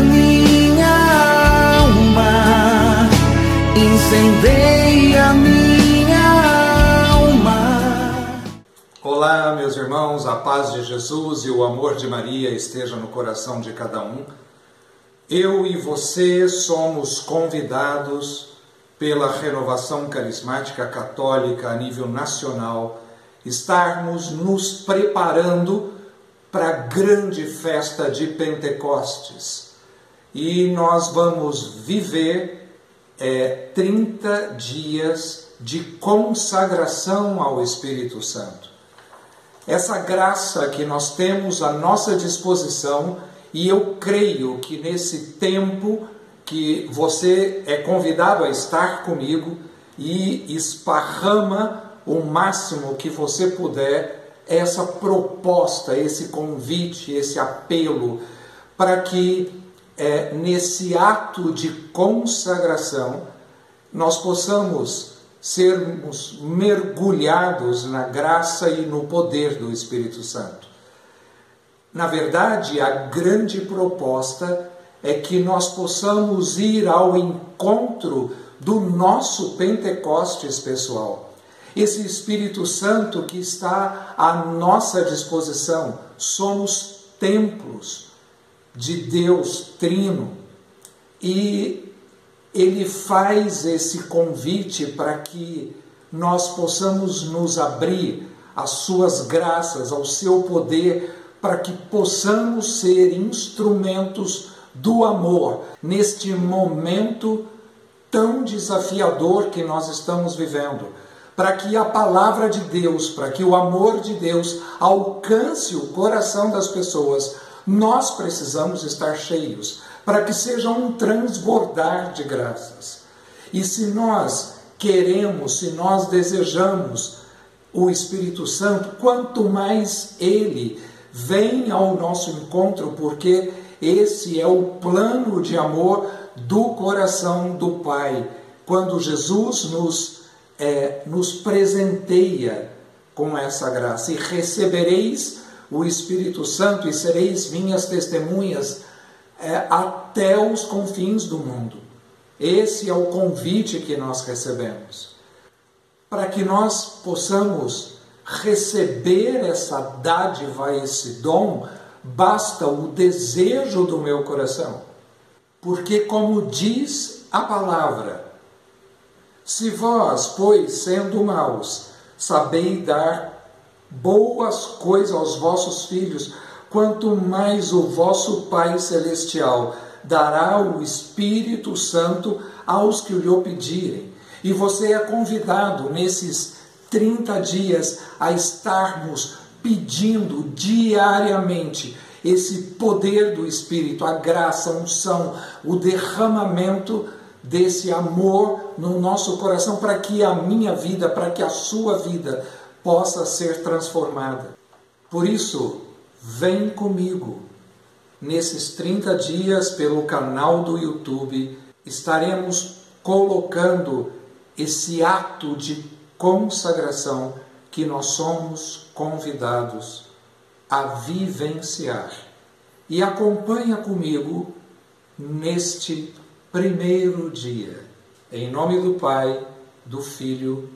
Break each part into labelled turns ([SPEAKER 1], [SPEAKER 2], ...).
[SPEAKER 1] minha alma, incendeia a minha alma.
[SPEAKER 2] Olá, meus irmãos, a paz de Jesus e o amor de Maria esteja no coração de cada um. Eu e você somos convidados pela renovação carismática católica a nível nacional, estarmos nos preparando para a grande festa de Pentecostes. E nós vamos viver é, 30 dias de consagração ao Espírito Santo. Essa graça que nós temos à nossa disposição, e eu creio que nesse tempo que você é convidado a estar comigo e esparrama o máximo que você puder essa proposta, esse convite, esse apelo, para que é, nesse ato de consagração nós possamos sermos mergulhados na graça e no poder do Espírito Santo. Na verdade, a grande proposta é que nós possamos ir ao encontro do nosso Pentecostes pessoal esse Espírito Santo que está à nossa disposição. Somos templos de Deus Trino e ele faz esse convite para que nós possamos nos abrir às suas graças, ao seu poder, para que possamos ser instrumentos do amor neste momento tão desafiador que nós estamos vivendo. Para que a palavra de Deus, para que o amor de Deus alcance o coração das pessoas, nós precisamos estar cheios, para que seja um transbordar de graças. E se nós queremos, se nós desejamos o Espírito Santo, quanto mais ele vem ao nosso encontro, porque esse é o plano de amor do coração do Pai. Quando Jesus nos é, nos presenteia com essa graça e recebereis o Espírito Santo e sereis minhas testemunhas é, até os confins do mundo. Esse é o convite que nós recebemos. Para que nós possamos receber essa dádiva, esse dom, basta o desejo do meu coração. Porque, como diz a palavra, se vós, pois, sendo maus, sabeis dar boas coisas aos vossos filhos, quanto mais o vosso Pai Celestial dará o Espírito Santo aos que lhe pedirem. E você é convidado nesses 30 dias a estarmos pedindo diariamente esse poder do Espírito, a graça, a unção, o derramamento desse amor no nosso coração para que a minha vida, para que a sua vida possa ser transformada. Por isso, vem comigo. Nesses 30 dias, pelo canal do YouTube, estaremos colocando esse ato de consagração que nós somos convidados a vivenciar. E acompanha comigo neste primeiro dia. Em nome do Pai, do Filho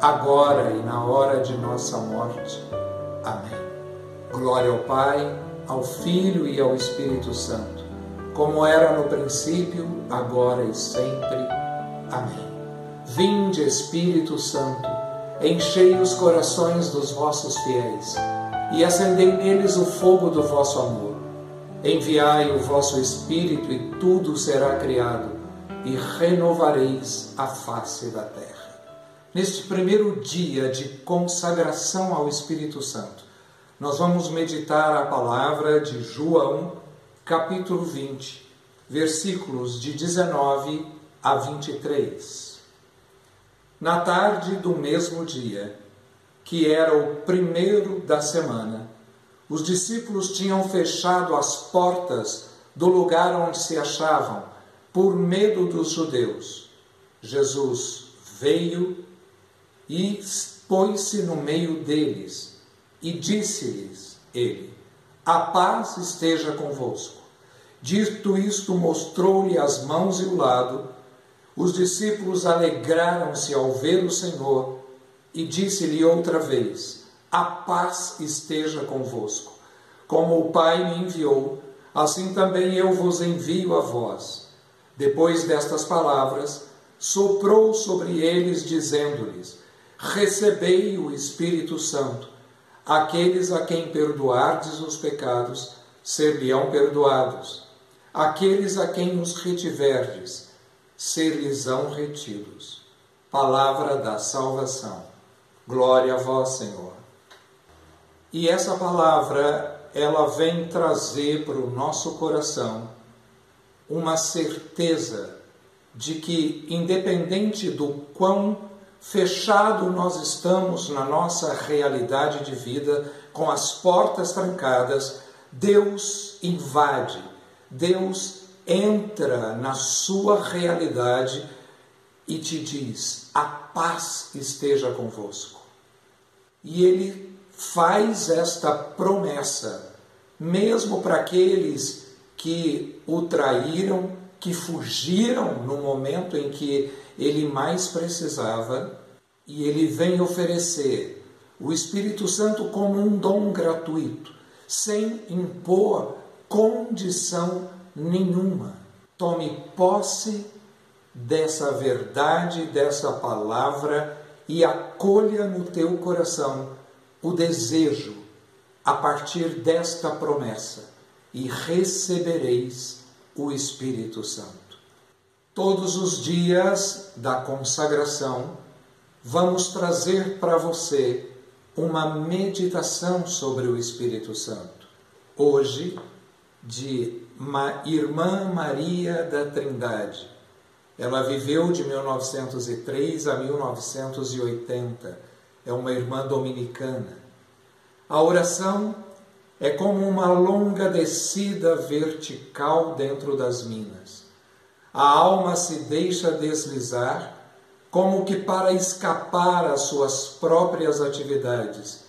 [SPEAKER 2] agora e na hora de nossa morte. Amém. Glória ao Pai, ao Filho e ao Espírito Santo, como era no princípio, agora e sempre. Amém. Vinde, Espírito Santo, enchei os corações dos vossos fiéis e acendei neles o fogo do vosso amor. Enviai o vosso Espírito e tudo será criado e renovareis a face da terra. Neste primeiro dia de consagração ao Espírito Santo, nós vamos meditar a palavra de João, capítulo 20, versículos de 19 a 23. Na tarde do mesmo dia, que era o primeiro da semana, os discípulos tinham fechado as portas do lugar onde se achavam por medo dos judeus. Jesus veio e pôs-se no meio deles e disse-lhes ele: A paz esteja convosco. Dito isto, mostrou-lhe as mãos e o lado. Os discípulos alegraram-se ao ver o Senhor e disse-lhe outra vez: A paz esteja convosco. Como o Pai me enviou, assim também eu vos envio a vós. Depois destas palavras, soprou sobre eles, dizendo-lhes: Recebei o Espírito Santo. Aqueles a quem perdoardes os pecados, ser-lhe-ão perdoados. Aqueles a quem os retiverdes, ser-lhes-ão retidos. Palavra da salvação. Glória a vós, Senhor. E essa palavra, ela vem trazer para o nosso coração uma certeza de que, independente do quão fechado nós estamos na nossa realidade de vida, com as portas trancadas, Deus invade, Deus entra na sua realidade e te diz: a paz esteja convosco. E ele faz esta promessa, mesmo para aqueles que o traíram, que fugiram no momento em que ele mais precisava, e ele vem oferecer o Espírito Santo como um dom gratuito, sem impor condição nenhuma. Tome posse dessa verdade, dessa palavra e acolha no teu coração o desejo a partir desta promessa e recebereis o Espírito Santo. Todos os dias da consagração, vamos trazer para você uma meditação sobre o Espírito Santo. Hoje, de uma Irmã Maria da Trindade. Ela viveu de 1903 a 1980. É uma irmã dominicana. A oração é como uma longa descida vertical dentro das minas. A alma se deixa deslizar, como que para escapar às suas próprias atividades.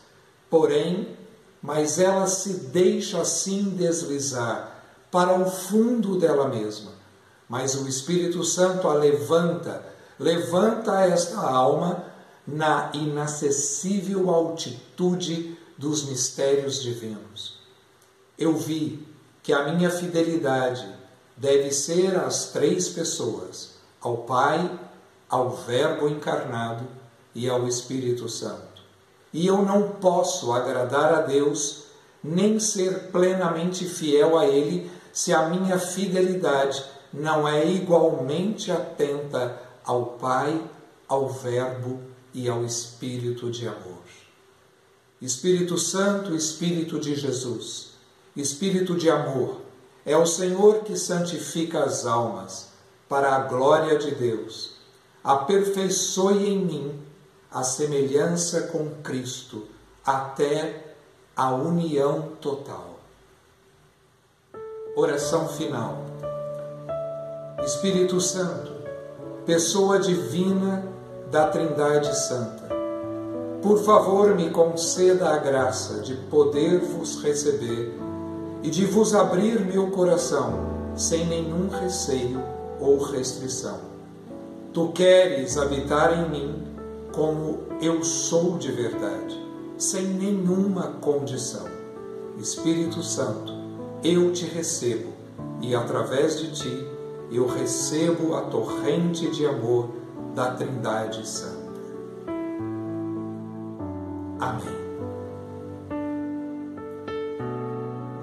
[SPEAKER 2] Porém, mas ela se deixa assim deslizar para o fundo dela mesma. Mas o Espírito Santo a levanta, levanta esta alma na inacessível altitude dos mistérios divinos. Eu vi que a minha fidelidade deve ser às três pessoas: ao Pai, ao Verbo encarnado e ao Espírito Santo. E eu não posso agradar a Deus nem ser plenamente fiel a Ele se a minha fidelidade não é igualmente atenta ao Pai, ao Verbo e ao Espírito de amor. Espírito Santo, Espírito de Jesus, Espírito de amor, é o Senhor que santifica as almas para a glória de Deus. Aperfeiçoe em mim a semelhança com Cristo até a união total. Oração final. Espírito Santo, pessoa divina da Trindade Santa, por favor me conceda a graça de poder vos receber e de vos abrir meu coração sem nenhum receio ou restrição. Tu queres habitar em mim como eu sou de verdade, sem nenhuma condição. Espírito Santo, eu te recebo e através de ti eu recebo a torrente de amor da Trindade Santa. Amém.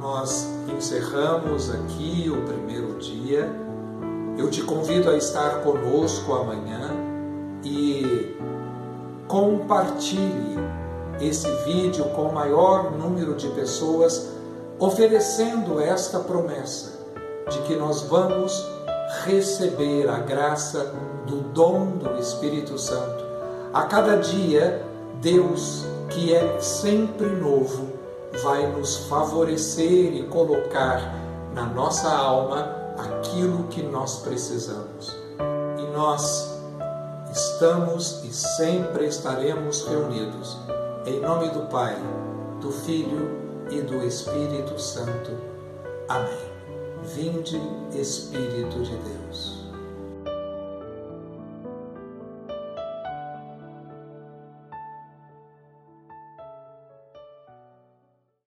[SPEAKER 2] Nós encerramos aqui o primeiro dia. Eu te convido a estar conosco amanhã e compartilhe esse vídeo com o maior número de pessoas, oferecendo esta promessa de que nós vamos receber a graça do dom do Espírito Santo. A cada dia, Deus, que é sempre novo, vai nos favorecer e colocar na nossa alma aquilo que nós precisamos. E nós estamos e sempre estaremos reunidos em nome do Pai, do Filho e do Espírito Santo. Amém. Vinde, Espírito de Deus.